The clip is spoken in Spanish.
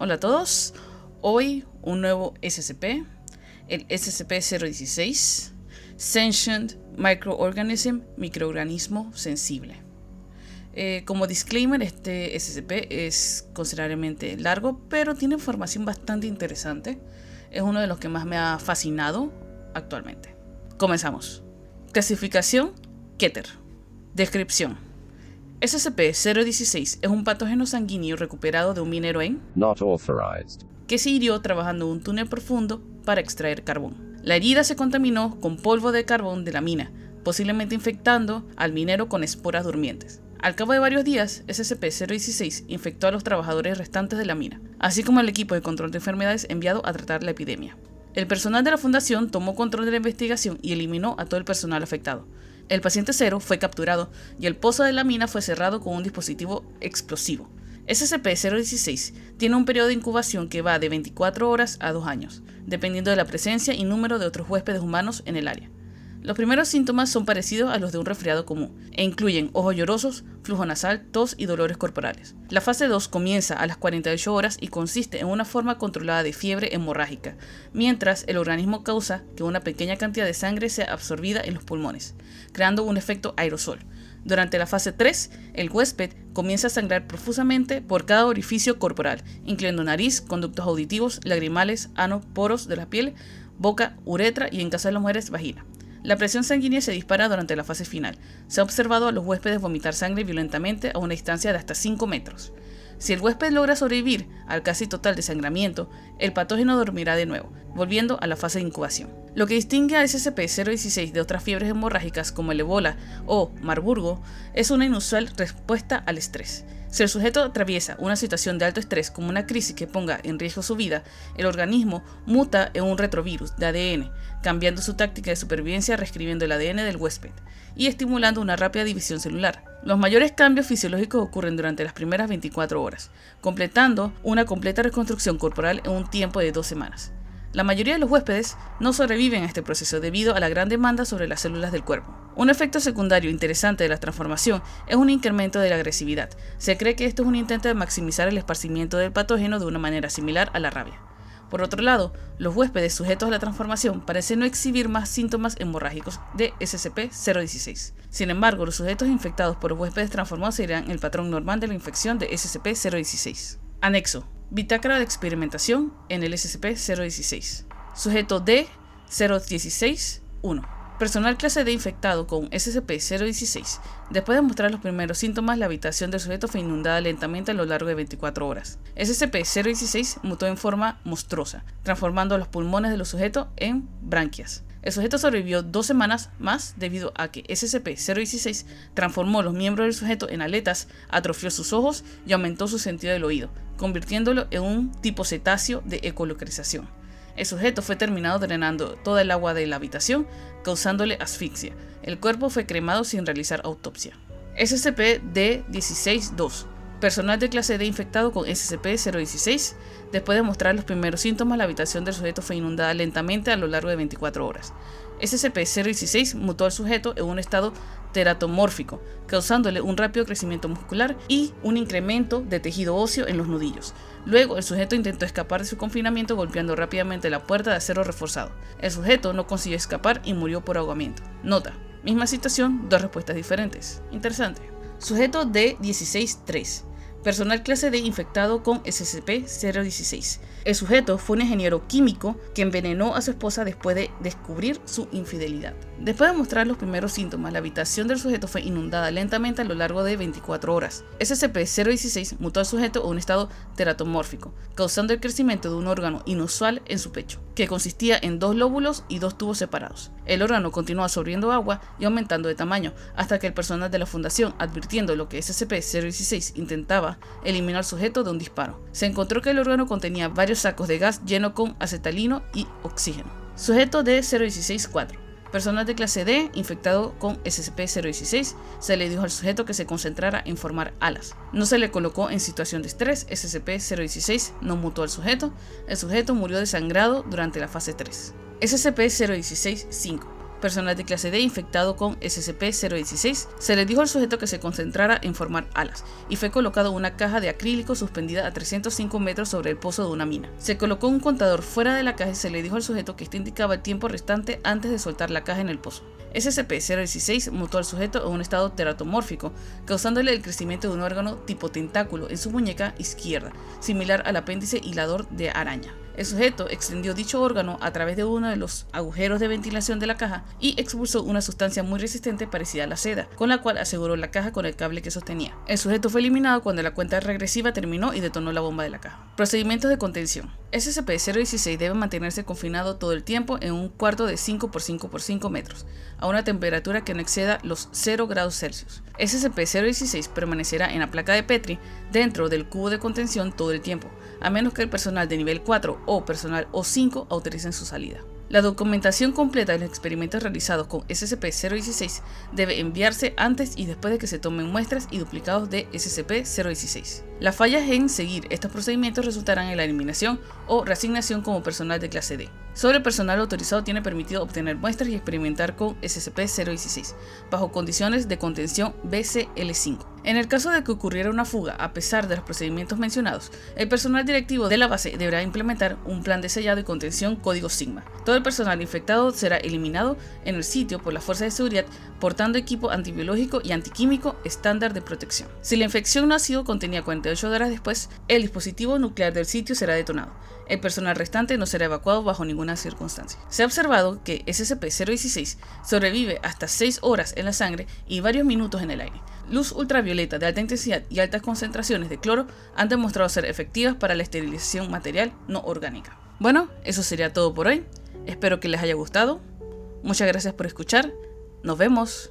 Hola a todos. Hoy un nuevo SCP, el SCP-016, Sentient Microorganism, microorganismo sensible. Eh, como disclaimer, este SCP es considerablemente largo, pero tiene información bastante interesante. Es uno de los que más me ha fascinado actualmente. Comenzamos. Clasificación Keter. Descripción. SCP-016 es un patógeno sanguíneo recuperado de un minero en Not authorized. que se hirió trabajando en un túnel profundo para extraer carbón. La herida se contaminó con polvo de carbón de la mina, posiblemente infectando al minero con esporas durmientes. Al cabo de varios días, SCP-016 infectó a los trabajadores restantes de la mina, así como al equipo de control de enfermedades enviado a tratar la epidemia. El personal de la fundación tomó control de la investigación y eliminó a todo el personal afectado. El paciente cero fue capturado y el pozo de la mina fue cerrado con un dispositivo explosivo. SCP-016 tiene un periodo de incubación que va de 24 horas a 2 años, dependiendo de la presencia y número de otros huéspedes humanos en el área. Los primeros síntomas son parecidos a los de un resfriado común e incluyen ojos llorosos, flujo nasal, tos y dolores corporales. La fase 2 comienza a las 48 horas y consiste en una forma controlada de fiebre hemorrágica, mientras el organismo causa que una pequeña cantidad de sangre sea absorbida en los pulmones, creando un efecto aerosol. Durante la fase 3, el huésped comienza a sangrar profusamente por cada orificio corporal, incluyendo nariz, conductos auditivos, lagrimales, ano, poros de la piel, boca, uretra y en caso de las mujeres, vagina. La presión sanguínea se dispara durante la fase final. Se ha observado a los huéspedes vomitar sangre violentamente a una distancia de hasta 5 metros. Si el huésped logra sobrevivir al casi total desangramiento, el patógeno dormirá de nuevo, volviendo a la fase de incubación. Lo que distingue a SCP-016 de otras fiebres hemorrágicas como el ébola o Marburgo es una inusual respuesta al estrés. Si el sujeto atraviesa una situación de alto estrés como una crisis que ponga en riesgo su vida, el organismo muta en un retrovirus de ADN, cambiando su táctica de supervivencia reescribiendo el ADN del huésped y estimulando una rápida división celular. Los mayores cambios fisiológicos ocurren durante las primeras 24 horas, completando una completa reconstrucción corporal en un tiempo de dos semanas. La mayoría de los huéspedes no sobreviven a este proceso debido a la gran demanda sobre las células del cuerpo. Un efecto secundario interesante de la transformación es un incremento de la agresividad. Se cree que esto es un intento de maximizar el esparcimiento del patógeno de una manera similar a la rabia. Por otro lado, los huéspedes sujetos a la transformación parecen no exhibir más síntomas hemorrágicos de SCP-016. Sin embargo, los sujetos infectados por los huéspedes transformados seguirán el patrón normal de la infección de SCP-016. Anexo. Bitácora de experimentación en el SCP-016. Sujeto D-016-1. Personal clase D infectado con SCP-016. Después de mostrar los primeros síntomas, la habitación del sujeto fue inundada lentamente a lo largo de 24 horas. SCP-016 mutó en forma monstruosa, transformando los pulmones de los sujetos en branquias. El sujeto sobrevivió dos semanas más debido a que SCP-016 transformó los miembros del sujeto en aletas, atrofió sus ojos y aumentó su sentido del oído, convirtiéndolo en un tipo cetáceo de ecolocalización. El sujeto fue terminado drenando toda el agua de la habitación, causándole asfixia. El cuerpo fue cremado sin realizar autopsia. SCP-D16-2 Personal de clase D infectado con SCP-016. Después de mostrar los primeros síntomas, la habitación del sujeto fue inundada lentamente a lo largo de 24 horas. SCP-016 mutó al sujeto en un estado teratomórfico, causándole un rápido crecimiento muscular y un incremento de tejido óseo en los nudillos. Luego, el sujeto intentó escapar de su confinamiento golpeando rápidamente la puerta de acero reforzado. El sujeto no consiguió escapar y murió por ahogamiento. Nota, misma situación, dos respuestas diferentes. Interesante. Sujeto D16-3. Personal clase D infectado con SCP-016. El sujeto fue un ingeniero químico que envenenó a su esposa después de descubrir su infidelidad. Después de mostrar los primeros síntomas, la habitación del sujeto fue inundada lentamente a lo largo de 24 horas. SCP-016 mutó al sujeto a un estado teratomórfico, causando el crecimiento de un órgano inusual en su pecho, que consistía en dos lóbulos y dos tubos separados. El órgano continuó absorbiendo agua y aumentando de tamaño, hasta que el personal de la fundación, advirtiendo lo que SCP-016 intentaba, eliminó al sujeto de un disparo. Se encontró que el órgano contenía varios sacos de gas lleno con acetalino y oxígeno. Sujeto de 016-4. Personal de clase D infectado con SCP-016 se le dijo al sujeto que se concentrara en formar alas. No se le colocó en situación de estrés, SCP-016 no mutó al sujeto, el sujeto murió desangrado durante la fase 3. SCP-016-5 personal de clase D infectado con SCP-016, se le dijo al sujeto que se concentrara en formar alas y fue colocado una caja de acrílico suspendida a 305 metros sobre el pozo de una mina. Se colocó un contador fuera de la caja y se le dijo al sujeto que este indicaba el tiempo restante antes de soltar la caja en el pozo. SCP-016 mutó al sujeto en un estado teratomórfico, causándole el crecimiento de un órgano tipo tentáculo en su muñeca izquierda, similar al apéndice hilador de araña. El sujeto extendió dicho órgano a través de uno de los agujeros de ventilación de la caja y expulsó una sustancia muy resistente parecida a la seda, con la cual aseguró la caja con el cable que sostenía. El sujeto fue eliminado cuando la cuenta regresiva terminó y detonó la bomba de la caja. Procedimientos de contención. SCP-016 debe mantenerse confinado todo el tiempo en un cuarto de 5 x 5 x 5 metros, a una temperatura que no exceda los 0 grados Celsius. SCP-016 permanecerá en la placa de Petri dentro del cubo de contención todo el tiempo, a menos que el personal de nivel 4 o personal O5 autoricen su salida. La documentación completa de los experimentos realizados con SCP-016 debe enviarse antes y después de que se tomen muestras y duplicados de SCP-016. Las fallas en seguir estos procedimientos resultarán en la eliminación o reasignación como personal de clase D. Sobre el personal autorizado tiene permitido obtener muestras y experimentar con SCP-016, bajo condiciones de contención BCL5. En el caso de que ocurriera una fuga a pesar de los procedimientos mencionados, el personal directivo de la base deberá implementar un plan de sellado y contención código Sigma. Todo el personal infectado será eliminado en el sitio por las fuerzas de seguridad portando equipo antibiológico y antiquímico estándar de protección. Si la infección no ha sido contenida 48 horas después, el dispositivo nuclear del sitio será detonado. El personal restante no será evacuado bajo ninguna circunstancia. Se ha observado que SCP-016 sobrevive hasta 6 horas en la sangre y varios minutos en el aire. Luz ultravioleta de alta intensidad y altas concentraciones de cloro han demostrado ser efectivas para la esterilización material no orgánica. Bueno, eso sería todo por hoy. Espero que les haya gustado. Muchas gracias por escuchar. Nos vemos.